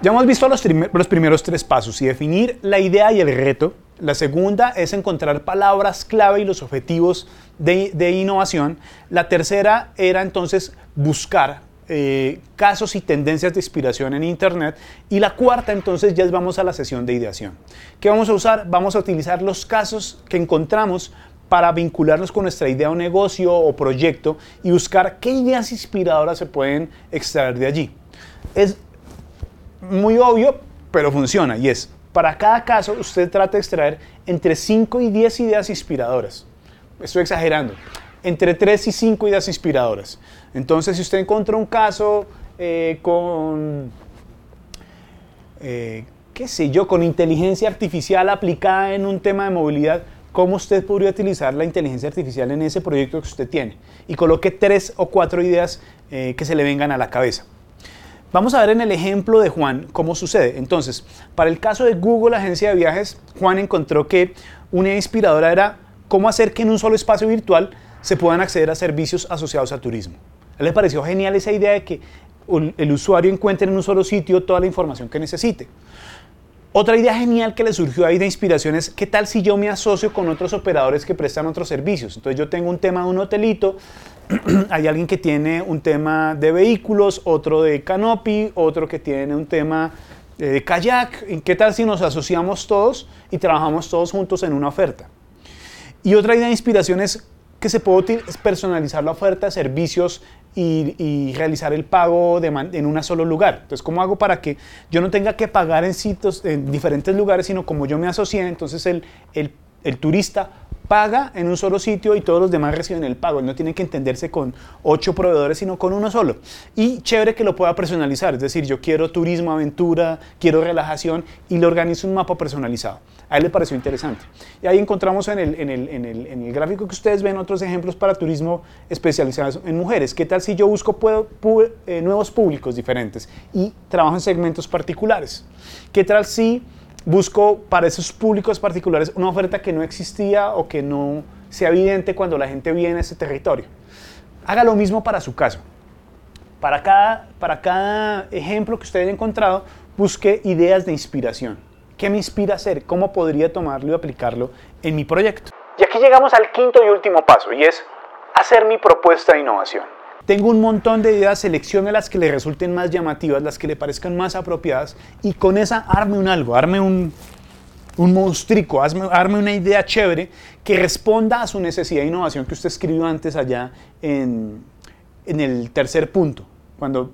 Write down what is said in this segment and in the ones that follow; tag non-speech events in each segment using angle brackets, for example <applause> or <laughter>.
Ya hemos visto los, primeros tres pasos y definir la idea y el reto. La segunda es encontrar palabras clave y los objetivos de, innovación. La tercera era entonces buscar eh, casos y tendencias de inspiración en Internet. Y la cuarta, entonces, ya vamos a la sesión de ideación. ¿Qué vamos a usar? Vamos a utilizar los casos que encontramos para vincularnos con nuestra idea o negocio o proyecto y buscar qué ideas inspiradoras se pueden extraer de allí. Es muy obvio, pero funciona y es, para cada caso usted trata de extraer entre 5 y 10 ideas inspiradoras. Estoy exagerando entre 3 y 5 ideas inspiradoras. Entonces, si usted encuentra un caso eh, con, eh, qué sé yo, con inteligencia artificial aplicada en un tema de movilidad, ¿cómo usted podría utilizar la inteligencia artificial en ese proyecto que usted tiene? Y coloque tres o cuatro ideas eh, que se le vengan a la cabeza. Vamos a ver en el ejemplo de Juan cómo sucede. Entonces, para el caso de Google Agencia de Viajes, Juan encontró que una inspiradora era cómo hacer que en un solo espacio virtual se puedan acceder a servicios asociados al turismo. A él le pareció genial esa idea de que el usuario encuentre en un solo sitio toda la información que necesite. Otra idea genial que le surgió ahí de inspiración es, ¿qué tal si yo me asocio con otros operadores que prestan otros servicios? Entonces yo tengo un tema de un hotelito, <clears throat> hay alguien que tiene un tema de vehículos, otro de canopy, otro que tiene un tema eh, de kayak. ¿Qué tal si nos asociamos todos y trabajamos todos juntos en una oferta? Y otra idea de inspiración es que se puede personalizar la oferta de servicios y, realizar el pago en un solo lugar. Entonces, ¿cómo hago para que yo no tenga que pagar en sitios, en diferentes lugares, sino como yo me asocié, entonces el, el, el turista paga en un solo sitio y todos los demás reciben el pago. No tienen que entenderse con ocho proveedores, sino con uno solo. Y chévere que lo pueda personalizar, es decir, yo quiero turismo, aventura, quiero relajación y le organizo un mapa personalizado. A él le pareció interesante. Y ahí encontramos en el, gráfico que ustedes ven otros ejemplos para turismo especializados en mujeres. ¿Qué tal si yo busco eh, nuevos públicos diferentes y trabajo en segmentos particulares? ¿Qué tal si busco para esos públicos particulares una oferta que no existía o que no sea evidente cuando la gente viene a ese territorio. Haga lo mismo para su caso. Para cada, para cada ejemplo que usted haya encontrado, busque ideas de inspiración. ¿Qué me inspira a hacer? ¿Cómo podría tomarlo y aplicarlo en mi proyecto? Y aquí llegamos al quinto y último paso, y es hacer mi propuesta de innovación. Tengo un montón de ideas, seleccione las que le resulten más llamativas, las que le parezcan más apropiadas y con esa arme un algo, arme un, un monstruico, arme, una idea chévere que responda a su necesidad de innovación que usted escribió antes allá en, en el tercer punto, cuando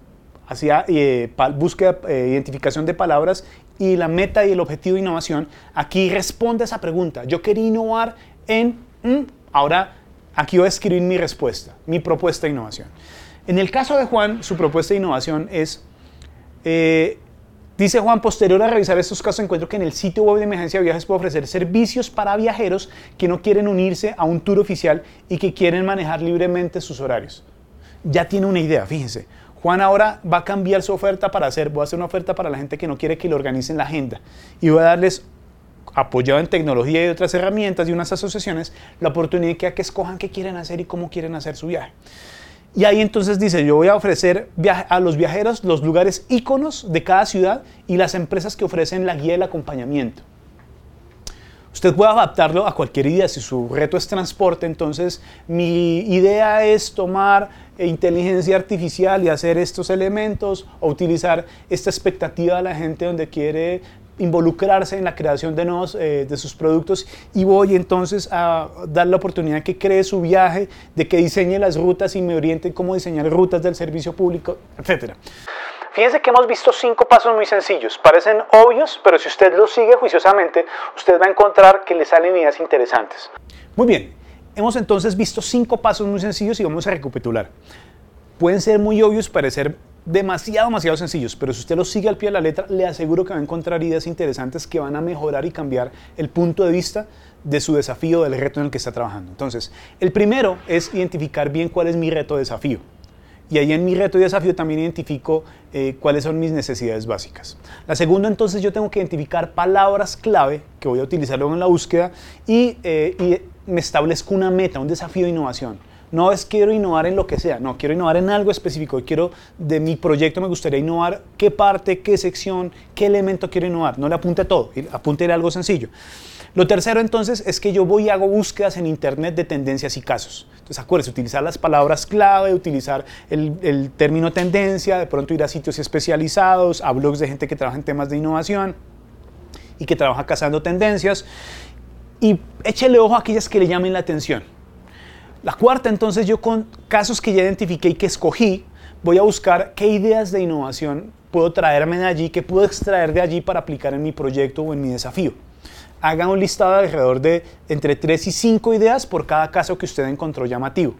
hacía eh, búsqueda, eh, identificación de palabras y la meta y el objetivo de innovación, aquí responde a esa pregunta. Yo quería innovar en, mm, ahora Aquí voy a escribir mi respuesta, mi propuesta de innovación. En el caso de Juan, su propuesta de innovación es, eh, dice Juan, posterior a revisar estos casos, encuentro que en el sitio web de emergencia de viajes puede ofrecer servicios para viajeros que no quieren unirse a un tour oficial y que quieren manejar libremente sus horarios. Ya tiene una idea, fíjense. Juan ahora va a cambiar su oferta para hacer, voy a hacer una oferta para la gente que no quiere que le organicen la agenda y voy a darles apoyado en tecnología y otras herramientas y unas asociaciones, la oportunidad que, escojan qué quieren hacer y cómo quieren hacer su viaje. Y ahí entonces dice, yo voy a ofrecer a los viajeros los lugares íconos de cada ciudad y las empresas que ofrecen la guía y el acompañamiento. Usted puede adaptarlo a cualquier idea. Si su reto es transporte, entonces mi idea es tomar inteligencia artificial y hacer estos elementos o utilizar esta expectativa de la gente donde quiere involucrarse en la creación de, nuevos, eh, de sus productos y voy entonces a dar la oportunidad que cree su viaje, de que diseñe las rutas y me oriente en cómo diseñar rutas del servicio público, etc. Fíjense que hemos visto cinco pasos muy sencillos. Parecen obvios, pero si usted los sigue juiciosamente, usted va a encontrar que le salen ideas interesantes. Muy bien, hemos entonces visto cinco pasos muy sencillos y vamos a recapitular. Pueden ser muy obvios, parecer demasiado, demasiado sencillos, pero si usted los sigue al pie de la letra, le aseguro que va a encontrar ideas interesantes que van a mejorar y cambiar el punto de vista de su desafío, del reto en el que está trabajando. Entonces, el primero es identificar bien cuál es mi reto de desafío. Y ahí en mi reto y desafío también identifico eh, cuáles son mis necesidades básicas. La segunda, entonces, yo tengo que identificar palabras clave que voy a utilizar luego en la búsqueda y, eh, y me establezco una meta, un desafío de innovación No es quiero innovar en lo que sea, no, quiero innovar en algo específico. Quiero, de mi proyecto me gustaría innovar qué parte, qué sección, qué elemento quiero innovar. No le apunte a todo, apunte a algo sencillo. Lo tercero entonces es que yo voy y hago búsquedas en internet de tendencias y casos. Entonces acuérdense, utilizar las palabras clave, utilizar el, el término tendencia, de pronto ir a sitios especializados, a blogs de gente que trabaja en temas de innovación y que trabaja cazando tendencias y échele ojo a aquellas que le llamen la atención. La cuarta, entonces, yo con casos que ya identifiqué y que escogí, voy a buscar qué ideas de innovación puedo traerme de allí, qué puedo extraer de allí para aplicar en mi proyecto o en mi desafío haga un listado alrededor de entre 3 y 5 ideas por cada caso que usted encontró llamativo.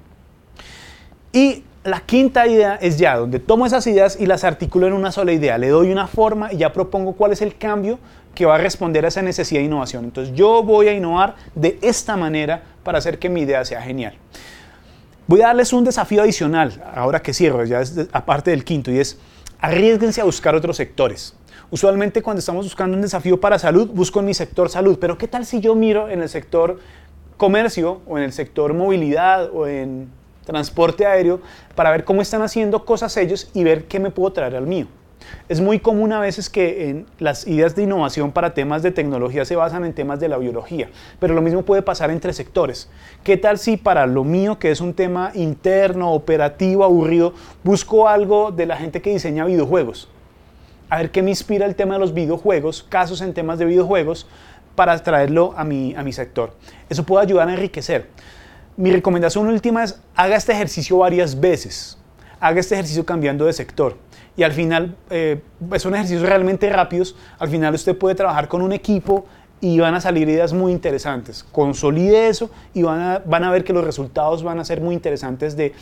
Y la quinta idea es ya donde tomo esas ideas y las articulo en una sola idea, le doy una forma y ya propongo cuál es el cambio que va a responder a esa necesidad de innovación. Entonces yo voy a innovar de esta manera para hacer que mi idea sea genial. Voy a darles un desafío adicional, ahora que cierro, ya es aparte del quinto, y es arriesguense a buscar otros sectores. Usualmente cuando estamos buscando un desafío para salud, busco en mi sector salud, pero ¿qué tal si yo miro en el sector comercio o en el sector movilidad o en transporte aéreo para ver cómo están haciendo cosas ellos y ver qué me puedo traer al mío? Es muy común a veces que en las ideas de innovación para temas de tecnología se basan en temas de la biología, pero lo mismo puede pasar entre sectores. ¿Qué tal si para lo mío, que es un tema interno, operativo, aburrido, busco algo de la gente que diseña videojuegos? a ver qué me inspira el tema de los videojuegos, casos en temas de videojuegos, para traerlo a mi, a mi sector. Eso puede ayudar a enriquecer. Mi recomendación última es haga este ejercicio varias veces. Haga este ejercicio cambiando de sector. Y al final, eh, son ejercicios realmente rápidos. Al final usted puede trabajar con un equipo y van a salir ideas muy interesantes. Consolide eso y van a, van a ver que los resultados van a ser muy interesantes de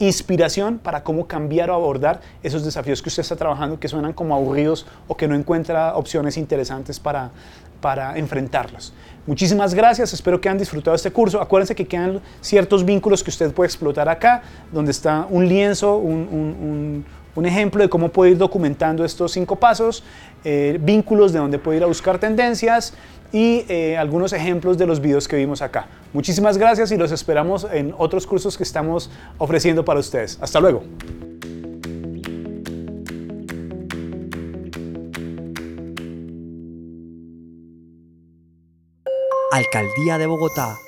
inspiración para cómo cambiar o abordar esos desafíos que usted está trabajando que suenan como aburridos o que no encuentra opciones interesantes para, para enfrentarlos. Muchísimas gracias, espero que hayan disfrutado este curso. Acuérdense que quedan ciertos vínculos que usted puede explotar acá, donde está un lienzo, un, un, ejemplo de cómo puede ir documentando estos cinco pasos, eh, vínculos de donde puede ir a buscar tendencias, y eh, algunos ejemplos de los videos que vimos acá. Muchísimas gracias y los esperamos en otros cursos que estamos ofreciendo para ustedes. Hasta luego. Alcaldía de Bogotá